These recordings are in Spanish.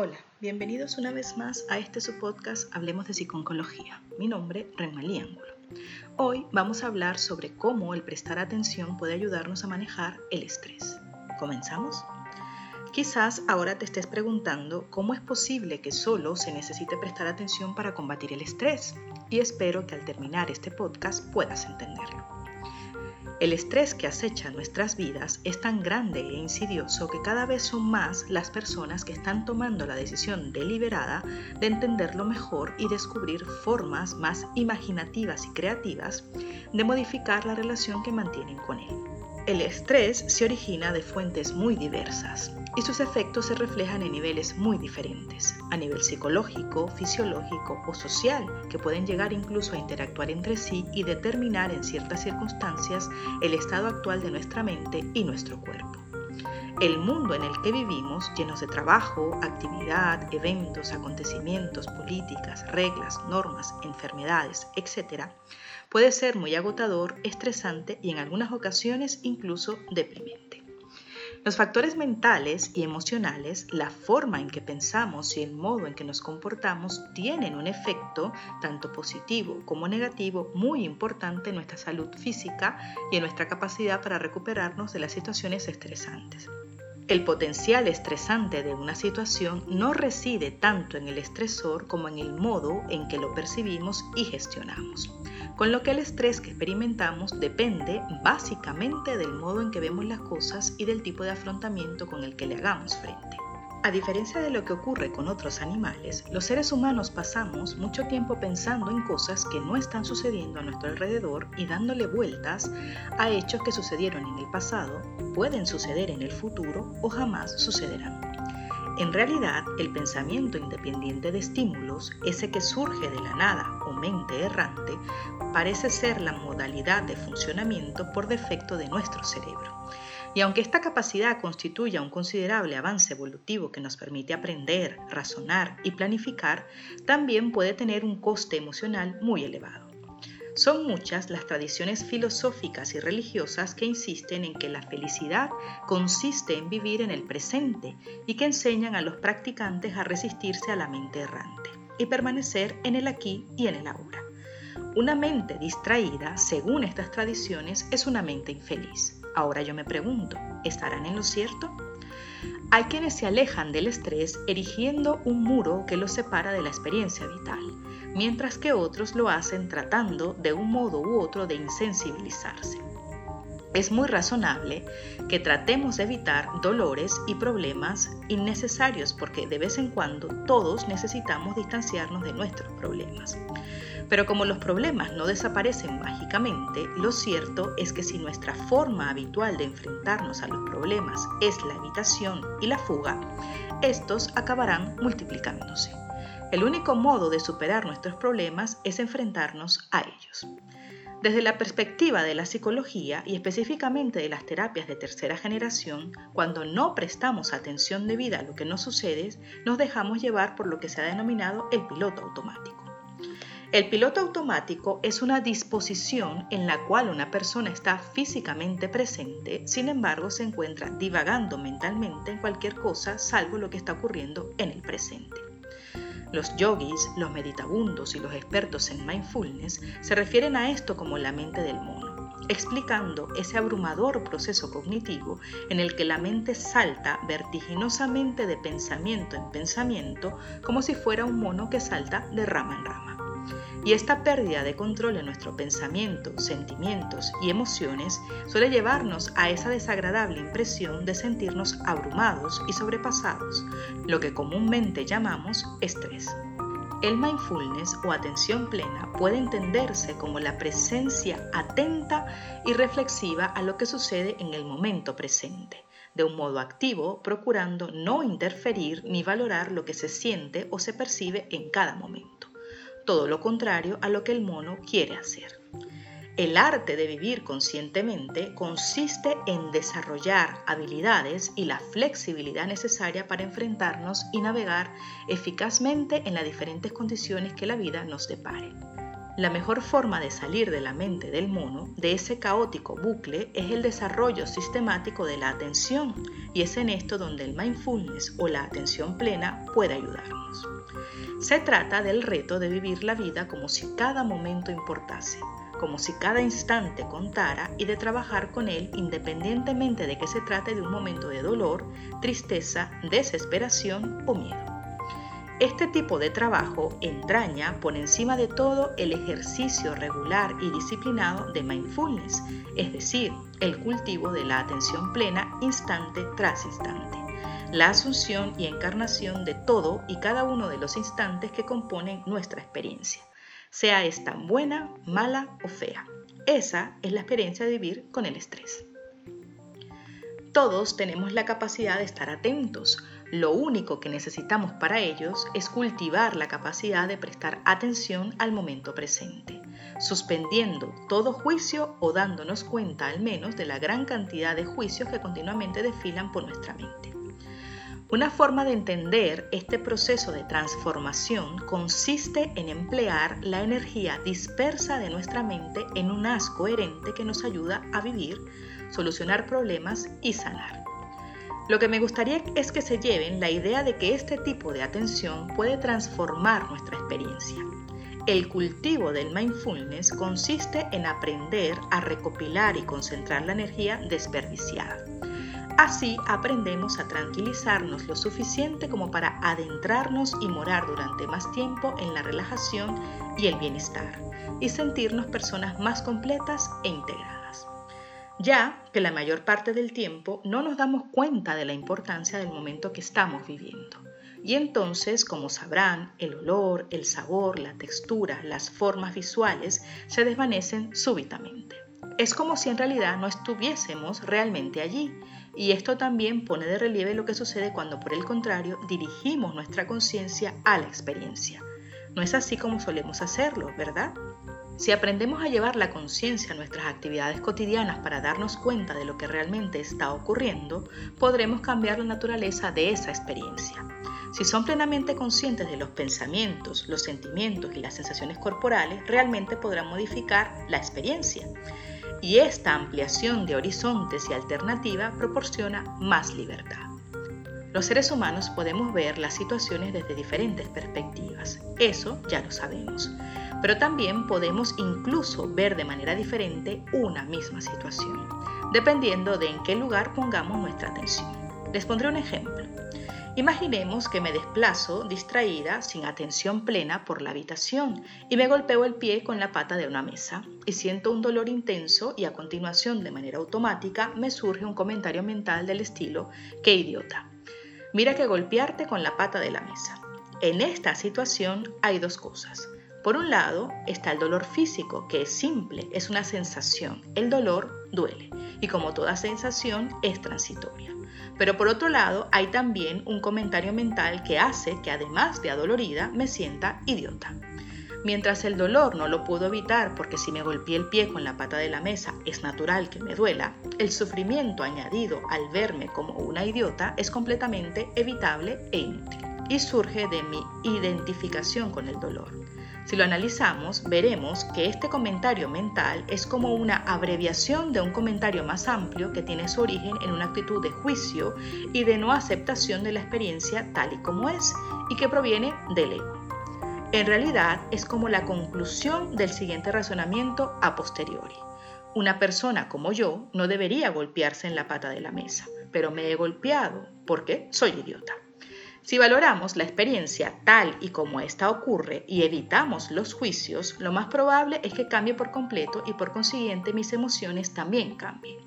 Hola, bienvenidos una vez más a este su podcast Hablemos de Psiconcología. Mi nombre, Renmalí Ángulo. Hoy vamos a hablar sobre cómo el prestar atención puede ayudarnos a manejar el estrés. ¿Comenzamos? Quizás ahora te estés preguntando cómo es posible que solo se necesite prestar atención para combatir el estrés y espero que al terminar este podcast puedas entenderlo. El estrés que acecha nuestras vidas es tan grande e insidioso que cada vez son más las personas que están tomando la decisión deliberada de entenderlo mejor y descubrir formas más imaginativas y creativas de modificar la relación que mantienen con él. El estrés se origina de fuentes muy diversas y sus efectos se reflejan en niveles muy diferentes, a nivel psicológico, fisiológico o social, que pueden llegar incluso a interactuar entre sí y determinar en ciertas circunstancias el estado actual de nuestra mente y nuestro cuerpo. El mundo en el que vivimos, llenos de trabajo, actividad, eventos, acontecimientos, políticas, reglas, normas, enfermedades, etc., puede ser muy agotador, estresante y en algunas ocasiones incluso deprimente. Los factores mentales y emocionales, la forma en que pensamos y el modo en que nos comportamos tienen un efecto tanto positivo como negativo muy importante en nuestra salud física y en nuestra capacidad para recuperarnos de las situaciones estresantes. El potencial estresante de una situación no reside tanto en el estresor como en el modo en que lo percibimos y gestionamos, con lo que el estrés que experimentamos depende básicamente del modo en que vemos las cosas y del tipo de afrontamiento con el que le hagamos frente. A diferencia de lo que ocurre con otros animales, los seres humanos pasamos mucho tiempo pensando en cosas que no están sucediendo a nuestro alrededor y dándole vueltas a hechos que sucedieron en el pasado, pueden suceder en el futuro o jamás sucederán. En realidad, el pensamiento independiente de estímulos, ese que surge de la nada o mente errante, parece ser la modalidad de funcionamiento por defecto de nuestro cerebro. Y aunque esta capacidad constituya un considerable avance evolutivo que nos permite aprender, razonar y planificar, también puede tener un coste emocional muy elevado. Son muchas las tradiciones filosóficas y religiosas que insisten en que la felicidad consiste en vivir en el presente y que enseñan a los practicantes a resistirse a la mente errante y permanecer en el aquí y en el ahora. Una mente distraída, según estas tradiciones, es una mente infeliz. Ahora yo me pregunto, ¿estarán en lo cierto? Hay quienes se alejan del estrés erigiendo un muro que los separa de la experiencia vital, mientras que otros lo hacen tratando de un modo u otro de insensibilizarse. Es muy razonable que tratemos de evitar dolores y problemas innecesarios porque de vez en cuando todos necesitamos distanciarnos de nuestros problemas. Pero como los problemas no desaparecen mágicamente, lo cierto es que si nuestra forma habitual de enfrentarnos a los problemas es la evitación y la fuga, estos acabarán multiplicándose. El único modo de superar nuestros problemas es enfrentarnos a ellos. Desde la perspectiva de la psicología y específicamente de las terapias de tercera generación, cuando no prestamos atención debida a lo que nos sucede, nos dejamos llevar por lo que se ha denominado el piloto automático. El piloto automático es una disposición en la cual una persona está físicamente presente, sin embargo se encuentra divagando mentalmente en cualquier cosa salvo lo que está ocurriendo en el presente. Los yogis, los meditabundos y los expertos en mindfulness se refieren a esto como la mente del mono, explicando ese abrumador proceso cognitivo en el que la mente salta vertiginosamente de pensamiento en pensamiento como si fuera un mono que salta de rama en rama. Y esta pérdida de control en nuestro pensamiento, sentimientos y emociones suele llevarnos a esa desagradable impresión de sentirnos abrumados y sobrepasados, lo que comúnmente llamamos estrés. El mindfulness o atención plena puede entenderse como la presencia atenta y reflexiva a lo que sucede en el momento presente, de un modo activo, procurando no interferir ni valorar lo que se siente o se percibe en cada momento todo lo contrario a lo que el mono quiere hacer. El arte de vivir conscientemente consiste en desarrollar habilidades y la flexibilidad necesaria para enfrentarnos y navegar eficazmente en las diferentes condiciones que la vida nos depare. La mejor forma de salir de la mente del mono, de ese caótico bucle, es el desarrollo sistemático de la atención y es en esto donde el mindfulness o la atención plena puede ayudarnos. Se trata del reto de vivir la vida como si cada momento importase, como si cada instante contara y de trabajar con él independientemente de que se trate de un momento de dolor, tristeza, desesperación o miedo. Este tipo de trabajo entraña por encima de todo el ejercicio regular y disciplinado de mindfulness, es decir, el cultivo de la atención plena instante tras instante, la asunción y encarnación de todo y cada uno de los instantes que componen nuestra experiencia sea esta buena, mala o fea. Esa es la experiencia de vivir con el estrés. Todos tenemos la capacidad de estar atentos. Lo único que necesitamos para ellos es cultivar la capacidad de prestar atención al momento presente, suspendiendo todo juicio o dándonos cuenta al menos de la gran cantidad de juicios que continuamente desfilan por nuestra mente. Una forma de entender este proceso de transformación consiste en emplear la energía dispersa de nuestra mente en un haz coherente que nos ayuda a vivir, solucionar problemas y sanar. Lo que me gustaría es que se lleven la idea de que este tipo de atención puede transformar nuestra experiencia. El cultivo del mindfulness consiste en aprender a recopilar y concentrar la energía desperdiciada Así aprendemos a tranquilizarnos lo suficiente como para adentrarnos y morar durante más tiempo en la relajación y el bienestar y sentirnos personas más completas e integradas. Ya que la mayor parte del tiempo no nos damos cuenta de la importancia del momento que estamos viviendo. Y entonces, como sabrán, el olor, el sabor, la textura, las formas visuales se desvanecen súbitamente. Es como si en realidad no estuviésemos realmente allí y esto también pone de relieve lo que sucede cuando por el contrario dirigimos nuestra conciencia a la experiencia. No es así como solemos hacerlo, ¿verdad? Si aprendemos a llevar la conciencia a nuestras actividades cotidianas para darnos cuenta de lo que realmente está ocurriendo, podremos cambiar la naturaleza de esa experiencia. Si son plenamente conscientes de los pensamientos, los sentimientos y las sensaciones corporales, realmente podrán modificar la experiencia y esta ampliación de horizontes y alternativa proporciona más libertad. Los seres humanos podemos ver las situaciones desde diferentes perspectivas, eso ya lo sabemos, pero también podemos incluso ver de manera diferente una misma situación, dependiendo de en qué lugar pongamos nuestra atención. Les pondré un ejemplo. Imaginemos que me desplazo distraída, sin atención plena, por la habitación y me golpeo el pie con la pata de una mesa y siento un dolor intenso y a continuación de manera automática me surge un comentario mental del estilo, qué idiota. Mira que golpearte con la pata de la mesa. En esta situación hay dos cosas. Por un lado está el dolor físico, que es simple, es una sensación. El dolor duele y como toda sensación es transitoria. Pero por otro lado, hay también un comentario mental que hace que además de adolorida me sienta idiota. Mientras el dolor no lo puedo evitar porque si me golpeé el pie con la pata de la mesa es natural que me duela, el sufrimiento añadido al verme como una idiota es completamente evitable e inútil y surge de mi identificación con el dolor. Si lo analizamos, veremos que este comentario mental es como una abreviación de un comentario más amplio que tiene su origen en una actitud de juicio y de no aceptación de la experiencia tal y como es y que proviene del ego. En realidad es como la conclusión del siguiente razonamiento a posteriori. Una persona como yo no debería golpearse en la pata de la mesa, pero me he golpeado porque soy idiota. Si valoramos la experiencia tal y como ésta ocurre y evitamos los juicios, lo más probable es que cambie por completo y por consiguiente mis emociones también cambien.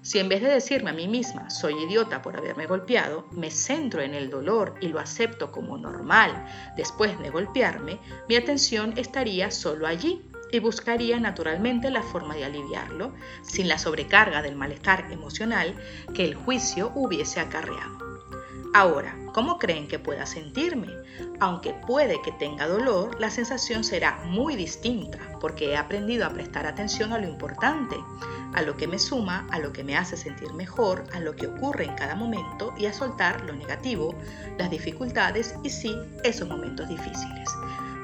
Si en vez de decirme a mí misma soy idiota por haberme golpeado, me centro en el dolor y lo acepto como normal después de golpearme, mi atención estaría solo allí y buscaría naturalmente la forma de aliviarlo, sin la sobrecarga del malestar emocional que el juicio hubiese acarreado. Ahora, ¿cómo creen que pueda sentirme? Aunque puede que tenga dolor, la sensación será muy distinta porque he aprendido a prestar atención a lo importante, a lo que me suma, a lo que me hace sentir mejor, a lo que ocurre en cada momento y a soltar lo negativo, las dificultades y sí, esos momentos difíciles.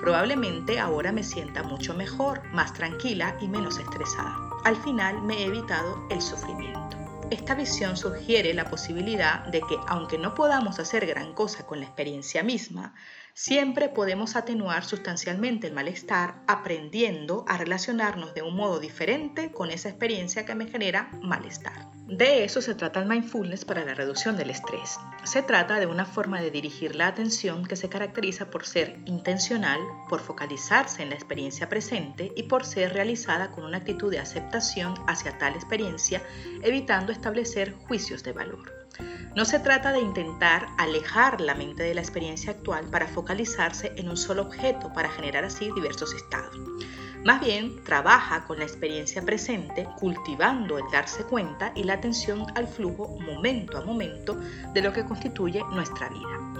Probablemente ahora me sienta mucho mejor, más tranquila y menos estresada. Al final me he evitado el sufrimiento. Esta visión sugiere la posibilidad de que, aunque no podamos hacer gran cosa con la experiencia misma, siempre podemos atenuar sustancialmente el malestar aprendiendo a relacionarnos de un modo diferente con esa experiencia que me genera malestar. De eso se trata el mindfulness para la reducción del estrés. Se trata de una forma de dirigir la atención que se caracteriza por ser intencional, por focalizarse en la experiencia presente y por ser realizada con una actitud de aceptación hacia tal experiencia, evitando establecer juicios de valor. No se trata de intentar alejar la mente de la experiencia actual para focalizarse en un solo objeto para generar así diversos estados. Más bien, trabaja con la experiencia presente, cultivando el darse cuenta y la atención al flujo momento a momento de lo que constituye nuestra vida.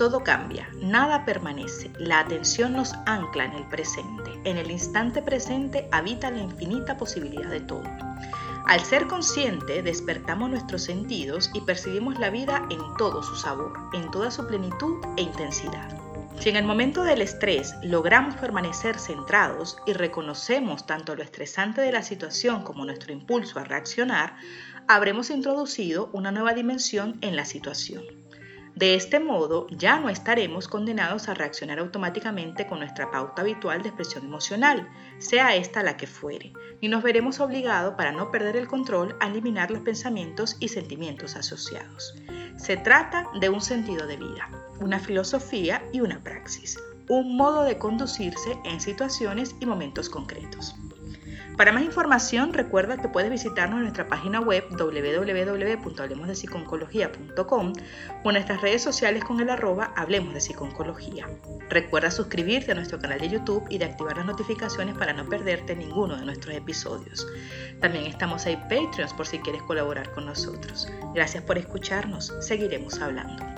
Todo cambia, nada permanece, la atención nos ancla en el presente, en el instante presente habita la infinita posibilidad de todo. Al ser consciente, despertamos nuestros sentidos y percibimos la vida en todo su sabor, en toda su plenitud e intensidad. Si en el momento del estrés logramos permanecer centrados y reconocemos tanto lo estresante de la situación como nuestro impulso a reaccionar, habremos introducido una nueva dimensión en la situación. De este modo, ya no estaremos condenados a reaccionar automáticamente con nuestra pauta habitual de expresión emocional, sea esta la que fuere, ni nos veremos obligados, para no perder el control, a eliminar los pensamientos y sentimientos asociados. Se trata de un sentido de vida, una filosofía y una praxis, un modo de conducirse en situaciones y momentos concretos. Para más información, recuerda que puedes visitarnos en nuestra página web www.hablemosdepsiconcología.com o en nuestras redes sociales con el arroba Hablemos de Psiconcología. Recuerda suscribirte a nuestro canal de YouTube y de activar las notificaciones para no perderte ninguno de nuestros episodios. También estamos ahí Patreons por si quieres colaborar con nosotros. Gracias por escucharnos. Seguiremos hablando.